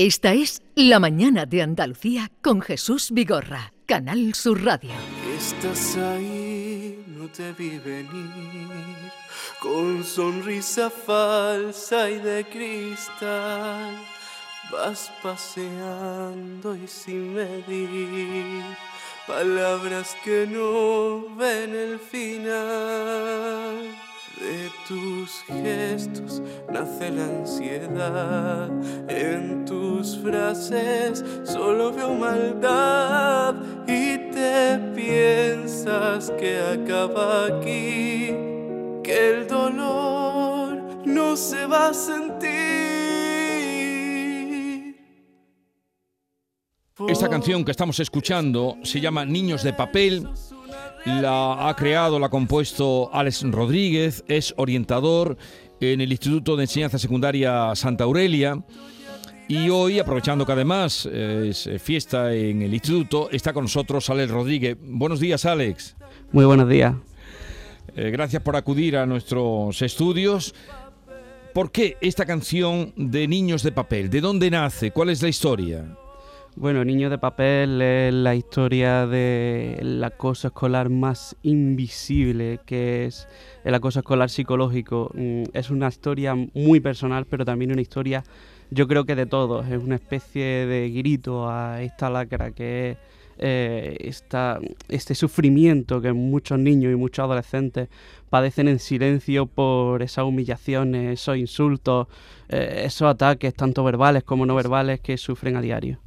Esta es La Mañana de Andalucía con Jesús Vigorra, Canal Sur Radio. Estás ahí, no te vi venir, con sonrisa falsa y de cristal. Vas paseando y sin medir palabras que no ven el final. De tus gestos nace la ansiedad, en tus frases solo veo maldad y te piensas que acaba aquí, que el dolor no se va a sentir. Esta canción que estamos escuchando se llama Niños de Papel la ha creado, la ha compuesto Alex Rodríguez, es orientador en el Instituto de Enseñanza Secundaria Santa Aurelia. Y hoy, aprovechando que además eh, es eh, fiesta en el instituto, está con nosotros Alex Rodríguez. Buenos días, Alex. Muy buenos días. Eh, gracias por acudir a nuestros estudios. ¿Por qué esta canción de Niños de Papel? ¿De dónde nace? ¿Cuál es la historia? Bueno, Niño de Papel es la historia del acoso escolar más invisible, que es el acoso escolar psicológico. Mm, es una historia muy personal, pero también una historia, yo creo que de todos. Es una especie de grito a esta lacra que es eh, este sufrimiento que muchos niños y muchos adolescentes padecen en silencio por esas humillaciones, esos insultos, eh, esos ataques, tanto verbales como no verbales, que sufren a diario.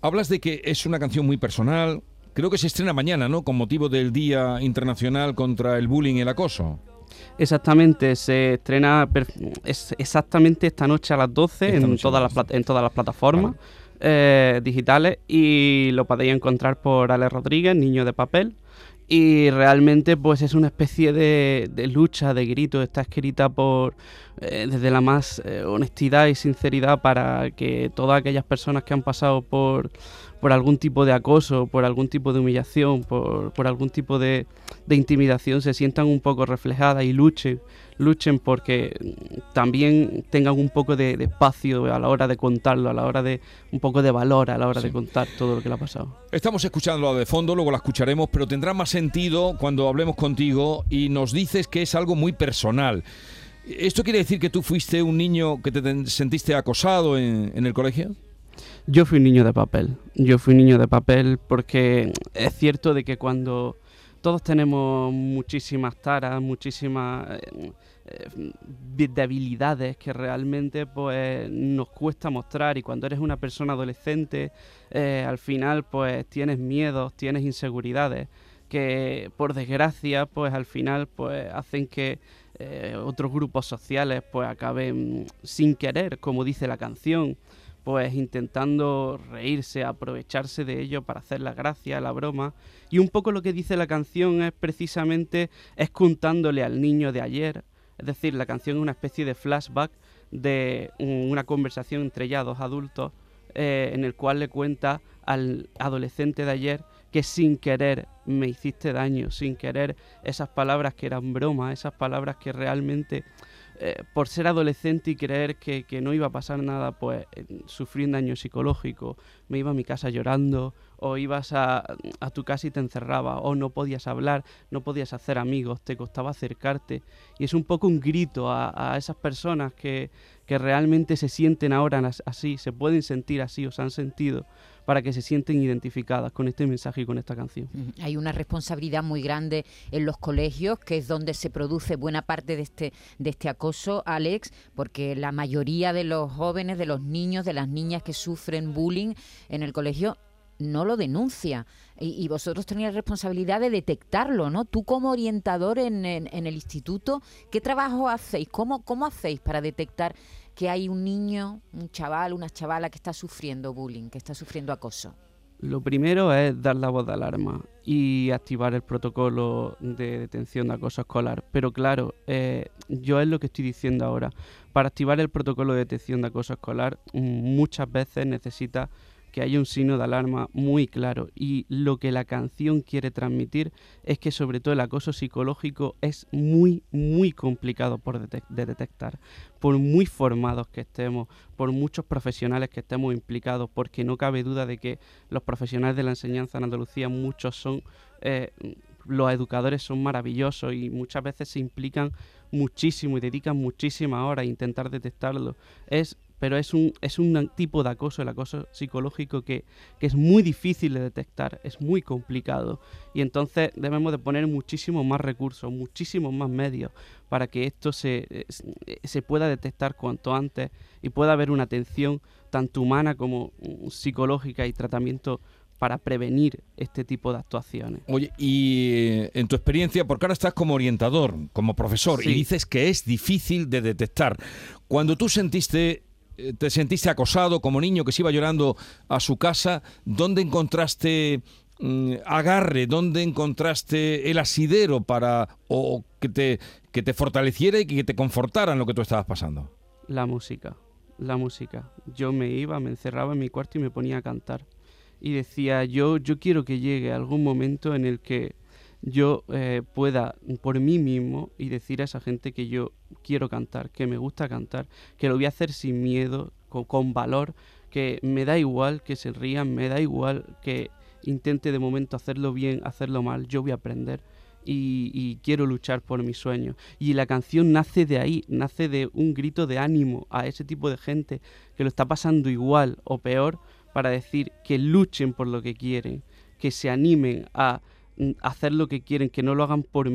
Hablas de que es una canción muy personal. Creo que se estrena mañana, ¿no? Con motivo del Día Internacional contra el Bullying y el Acoso. Exactamente, se estrena exactamente esta noche a las 12 en, todas las, en todas las plataformas eh, digitales y lo podéis encontrar por Ale Rodríguez, Niño de Papel. Y realmente pues es una especie de, lucha, de grito, está escrita por eh, desde la más eh, honestidad y sinceridad para que todas aquellas personas que han pasado por, por algún tipo de acoso, por algún tipo de humillación, por, por algún tipo de, de, intimidación se sientan un poco reflejadas y luchen luchen porque también tengan un poco de, espacio a la hora de contarlo, a la hora de un poco de valor a la hora de contar todo lo que le ha pasado. Estamos escuchando de fondo, luego la escucharemos, pero tendrá más sentido cuando hablemos contigo y nos dices que es algo muy personal. ¿Esto quiere decir que tú fuiste un niño que te sentiste acosado en, en el colegio? Yo fui un niño de papel. Yo fui un niño de papel porque es cierto de que cuando todos tenemos muchísimas taras, muchísimas eh, eh, debilidades que realmente pues nos cuesta mostrar. Y cuando eres una persona adolescente eh, al final pues tienes miedos, tienes inseguridades que por desgracia pues al final pues hacen que otros grupos sociales pues acaben sin querer, como dice la canción pues intentando reírse, aprovecharse de ello para hacer la gracia, la broma. Y un poco lo que dice la canción es precisamente es contándole al niño de ayer, es decir, la canción es una especie de flashback de una conversación entre ya dos adultos eh, en el cual le cuenta al adolescente de ayer que sin querer me hiciste daño, sin querer esas palabras que eran broma, esas palabras que realmente eh, por ser adolescente y creer que, no iba a pasar nada, pues sufrí un daño psicológico, me iba a mi casa llorando, o ibas a, tu casa y te encerraba, o no podías hablar, no podías hacer amigos, te costaba acercarte. Y es un poco un grito a, esas personas que, que realmente se sienten ahora así, se pueden sentir así o se han sentido para que se sienten identificadas con este mensaje y con esta canción. Hay una responsabilidad muy grande en los colegios, que es donde se produce buena parte de este, de este acoso, Alex, porque la mayoría de los jóvenes, de los niños, de las niñas que sufren bullying en el colegio no lo denuncia y, vosotros tenéis responsabilidad de detectarlo, ¿no? Tú como orientador en, el instituto, ¿qué trabajo hacéis? ¿Cómo, ¿Cómo hacéis para detectar que hay un niño, un chaval, una chavala que está sufriendo bullying, que está sufriendo acoso? Lo primero es dar la voz de alarma y activar el protocolo de detención de acoso escolar. Pero claro, eh, yo es lo que estoy diciendo ahora. Para activar el protocolo de detección de acoso escolar, muchas veces necesita que hay un signo de alarma muy claro y lo que la canción quiere transmitir es que sobre todo el acoso psicológico es muy, muy complicado por de detectar, por muy formados que estemos, por muchos profesionales que estemos implicados, porque no cabe duda de que los profesionales de la enseñanza en Andalucía, muchos son... Eh, los educadores son maravillosos y muchas veces se implican muchísimo y dedican muchísimas horas a intentar detectarlo. Es pero es un, es un tipo de acoso, el acoso psicológico, que, es muy difícil de detectar, es muy complicado. Y entonces debemos de poner muchísimos más recursos, muchísimos más medios para que esto se, se pueda detectar cuanto antes y pueda haber una atención tanto humana como mm, psicológica y tratamiento para prevenir este tipo de actuaciones. Oye, y eh, en tu experiencia, porque ahora estás como orientador, como profesor, y dices que es difícil de detectar. Cuando tú sentiste te sentiste acosado como niño que se iba llorando a su casa, ¿dónde encontraste mm, agarre? ¿Dónde encontraste el asidero para que te, que te fortaleciera y que te confortara en lo que tú estabas pasando? La música, la música. Yo me iba, me encerraba en mi cuarto y me ponía a cantar. Y decía, yo, yo quiero que llegue algún momento en el que yo eh, pueda por mí mismo y decir a esa gente que yo quiero cantar, que me gusta cantar, que lo voy a hacer sin miedo, con, valor, que me da igual que se rían, me da igual que intente de momento hacerlo bien, hacerlo mal, yo voy a aprender. Y, y, quiero luchar por mi sueño. Y la canción nace de ahí, nace de un grito de ánimo a ese tipo de gente que lo está pasando igual o peor para decir que luchen por lo que quieren, que se animen a hacer lo que quieren, que no lo hagan por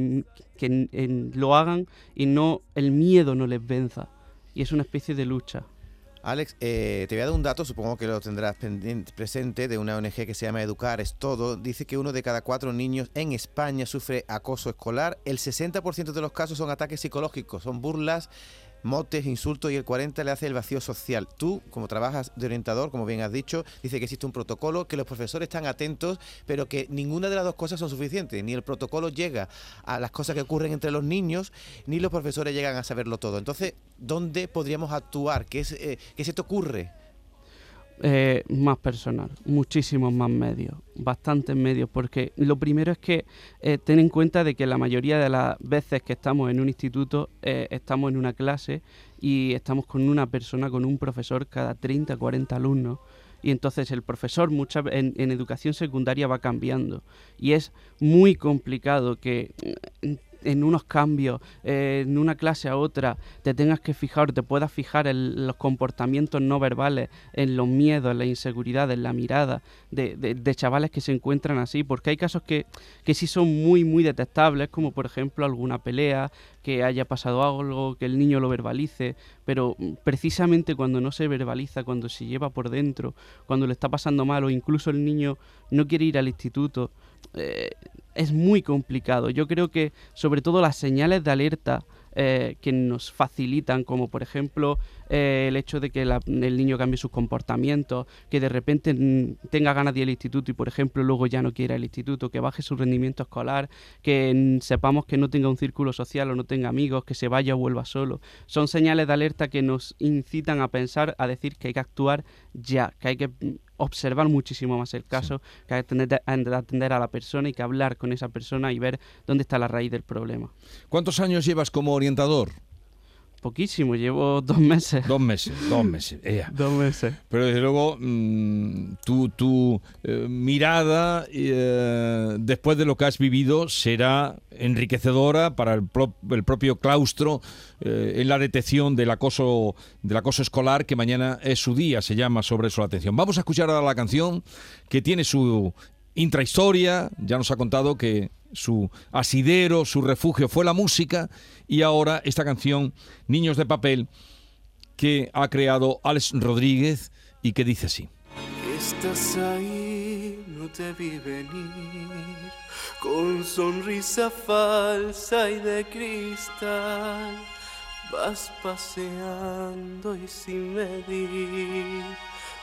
que lo hagan y no el miedo no les venza. Y es una especie de lucha. Alex, eh, te voy a dar un dato, supongo que lo tendrás presente, de una ONG que se llama Educar es Todo. Dice que uno de cada cuatro niños en España sufre acoso escolar. El 60% de los casos son ataques psicológicos, son burlas motes, insultos y el 40 le hace el vacío social. Tú, como trabajas de orientador, como bien has dicho, dice que existe un protocolo, que los profesores están atentos, pero que ninguna de las dos cosas son suficientes. Ni el protocolo llega a las cosas que ocurren entre los niños, ni los profesores llegan a saberlo todo. Entonces, ¿dónde podríamos actuar? ¿Qué, es, eh, ¿qué se te ocurre? Eh, más personal, muchísimos más medios, bastantes medios, porque lo primero es que eh, ten en cuenta de que la mayoría de las veces que estamos en un instituto eh, estamos en una clase y estamos con una persona, con un profesor cada 30, 40 alumnos. Y entonces el profesor mucha, en, en, educación secundaria va cambiando. Y es muy complicado que en unos cambios, eh, en una clase a otra, te tengas que fijar, te puedas fijar en los comportamientos no verbales, en los miedos, en la inseguridad, en la mirada de, de, chavales que se encuentran así, porque hay casos que, que sí son muy, muy detectables, como por ejemplo alguna pelea, que haya pasado algo, que el niño lo verbalice, pero precisamente cuando no se verbaliza, cuando se lleva por dentro, cuando le está pasando mal o incluso el niño no quiere ir al instituto, eh, es muy complicado. Yo creo que sobre todo las señales de alerta eh, que nos facilitan, como por ejemplo eh, el hecho de que el niño cambie sus comportamientos, que de repente tenga ganas de ir al instituto y por ejemplo luego ya no quiera el instituto, que baje su rendimiento escolar, que sepamos que no tenga un círculo social o no tenga amigos, que se vaya o vuelva solo. Son señales de alerta que nos incitan a pensar, a decir que hay que actuar ya, que hay que observar muchísimo más el caso, que atender, atender a la persona y que hablar con esa persona y ver dónde está la raíz del problema. ¿Cuántos años llevas como orientador? Poquísimo, llevo dos meses. Dos meses, dos meses. dos meses. Pero desde luego, mm, tu, tu eh, mirada eh, después de lo que has vivido será enriquecedora para el, el propio claustro eh, en la detección del acoso, del acoso escolar, que mañana es su día, se llama sobre eso la atención. Vamos a escuchar ahora la canción que tiene su intrahistoria, ya nos ha contado que su asidero, su refugio fue la música y ahora esta canción, Niños de Papel, que ha creado Alex Rodríguez y que dice así. Estás ahí, no te vi venir, con sonrisa falsa y de cristal, vas paseando y sin medir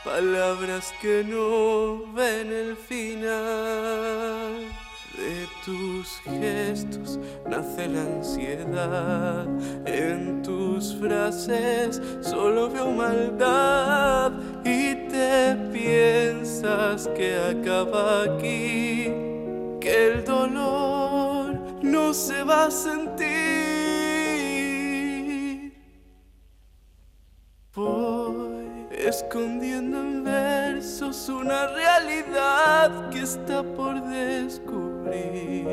palabras que no ven el final. De tus gestos nace la ansiedad, en tus frases solo veo maldad y te pienso sabes que acaba aquí, que el dolor no se va a sentir. Escondiendo en versos una realidad que está por descubrir.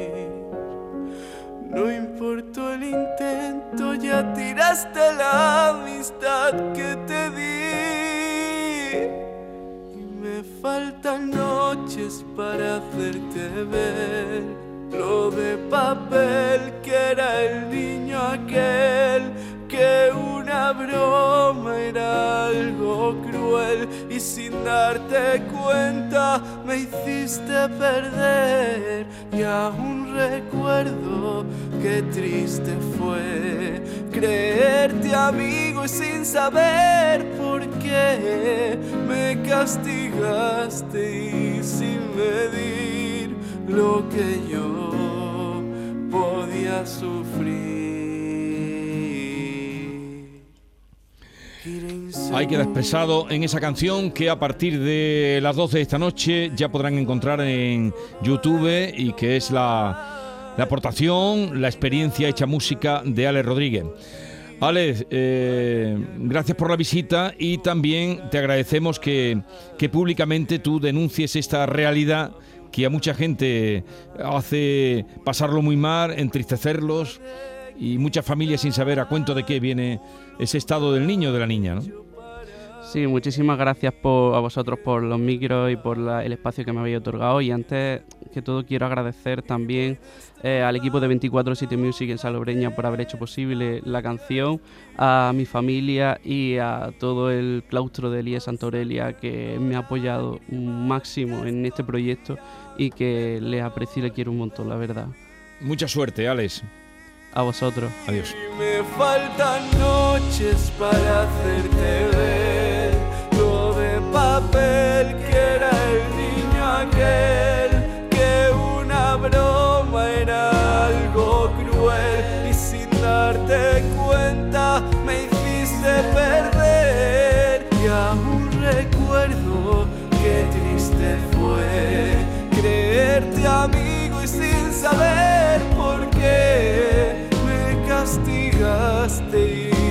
No importó el intento, ya tiraste la amistad que te di. Y me faltan noches para hacerte ver lo de papel que era el niño aquel que una broma era algo cruel y sin darte cuenta me hiciste perder y aún recuerdo qué triste fue creerte amigo y sin saber por qué me castigaste y sin medir lo que yo podía sufrir. Ahí queda expresado en esa canción que a partir de las 12 de esta noche ya podrán encontrar en YouTube y que es la, la aportación, la experiencia hecha música de Ale Rodríguez. Ale, eh, gracias por la visita y también te agradecemos que, que públicamente tú denuncies esta realidad que a mucha gente hace pasarlo muy mal, entristecerlos y muchas familias sin saber a cuento de qué viene ese estado del niño o de la niña, ¿no? Sí, muchísimas gracias por, a vosotros por los micros y por la, el espacio que me habéis otorgado. Y antes que todo quiero agradecer también eh, al equipo de 24-7 Music en Salobreña por haber hecho posible la canción, a mi familia y a todo el claustro de Elías Santorelia que me ha apoyado un máximo en este proyecto y que les aprecio y les quiero un montón, la verdad. Mucha suerte, Alex. A vosotros. Adiós. Me faltan noches para hacerte ver castigaste